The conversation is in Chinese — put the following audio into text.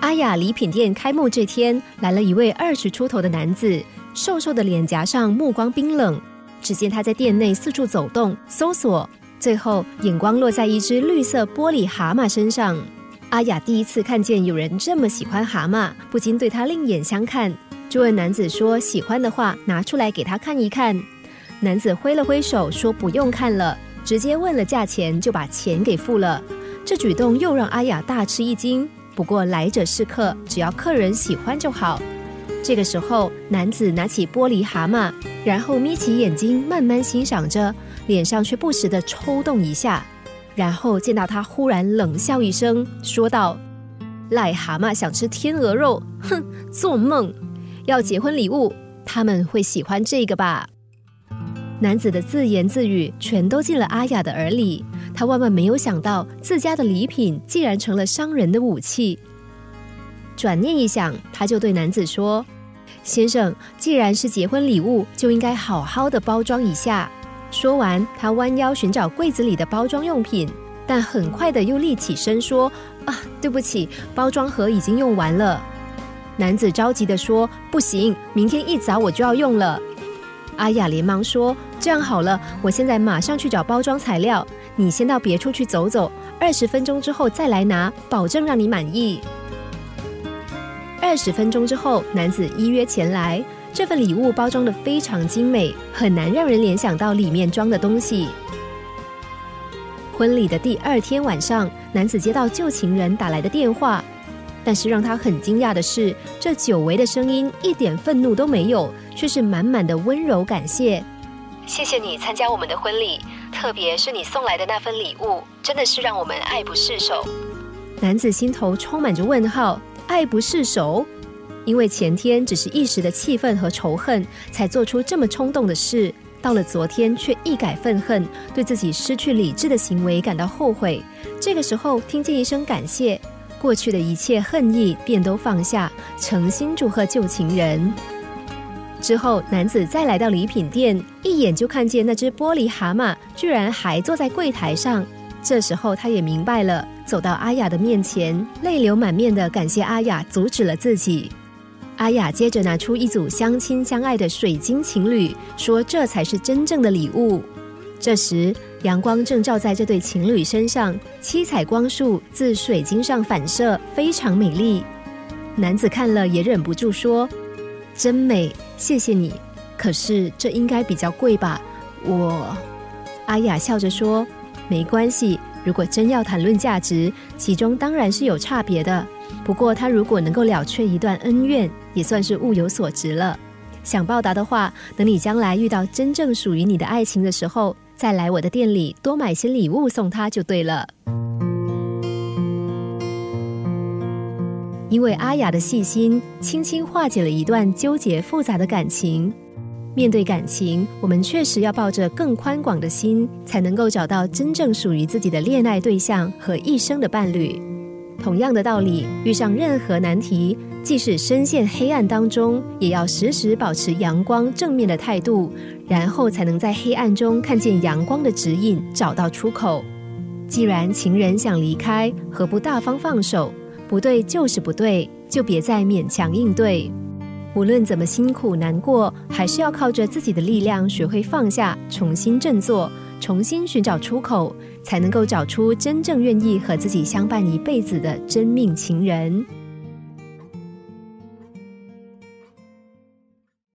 阿雅礼品店开幕这天，来了一位二十出头的男子，瘦瘦的脸颊上目光冰冷。只见他在店内四处走动，搜索，最后眼光落在一只绿色玻璃蛤蟆身上。阿雅第一次看见有人这么喜欢蛤蟆，不禁对他另眼相看，就问男子说：“喜欢的话，拿出来给他看一看。”男子挥了挥手说：“不用看了。”直接问了价钱，就把钱给付了。这举动又让阿雅大吃一惊。不过来者是客，只要客人喜欢就好。这个时候，男子拿起玻璃蛤蟆，然后眯起眼睛慢慢欣赏着，脸上却不时的抽动一下。然后见到他，忽然冷笑一声，说道：“癞蛤蟆想吃天鹅肉，哼，做梦！要结婚礼物，他们会喜欢这个吧？”男子的自言自语全都进了阿雅的耳里。他万万没有想到，自家的礼品竟然成了商人的武器。转念一想，他就对男子说：“先生，既然是结婚礼物，就应该好好的包装一下。”说完，他弯腰寻找柜子里的包装用品，但很快的又立起身说：“啊，对不起，包装盒已经用完了。”男子着急的说：“不行，明天一早我就要用了。”阿雅连忙说：“这样好了，我现在马上去找包装材料。”你先到别处去走走，二十分钟之后再来拿，保证让你满意。二十分钟之后，男子依约前来，这份礼物包装的非常精美，很难让人联想到里面装的东西。婚礼的第二天晚上，男子接到旧情人打来的电话，但是让他很惊讶的是，这久违的声音一点愤怒都没有，却是满满的温柔感谢。谢谢你参加我们的婚礼。特别是你送来的那份礼物，真的是让我们爱不释手。男子心头充满着问号，爱不释手，因为前天只是一时的气愤和仇恨，才做出这么冲动的事。到了昨天，却一改愤恨，对自己失去理智的行为感到后悔。这个时候，听见一声感谢，过去的一切恨意便都放下，诚心祝贺旧情人。之后，男子再来到礼品店，一眼就看见那只玻璃蛤蟆居然还坐在柜台上。这时候，他也明白了，走到阿雅的面前，泪流满面的感谢阿雅阻止了自己。阿雅接着拿出一组相亲相爱的水晶情侣，说这才是真正的礼物。这时，阳光正照在这对情侣身上，七彩光束自水晶上反射，非常美丽。男子看了也忍不住说。真美，谢谢你。可是这应该比较贵吧？我，阿雅笑着说：“没关系。如果真要谈论价值，其中当然是有差别的。不过他如果能够了却一段恩怨，也算是物有所值了。想报答的话，等你将来遇到真正属于你的爱情的时候，再来我的店里多买些礼物送他就对了。”因为阿雅的细心，轻轻化解了一段纠结复杂的感情。面对感情，我们确实要抱着更宽广的心，才能够找到真正属于自己的恋爱对象和一生的伴侣。同样的道理，遇上任何难题，即使深陷黑暗当中，也要时时保持阳光正面的态度，然后才能在黑暗中看见阳光的指引，找到出口。既然情人想离开，何不大方放手？不对就是不对，就别再勉强应对。无论怎么辛苦难过，还是要靠着自己的力量学会放下，重新振作，重新寻找出口，才能够找出真正愿意和自己相伴一辈子的真命情人。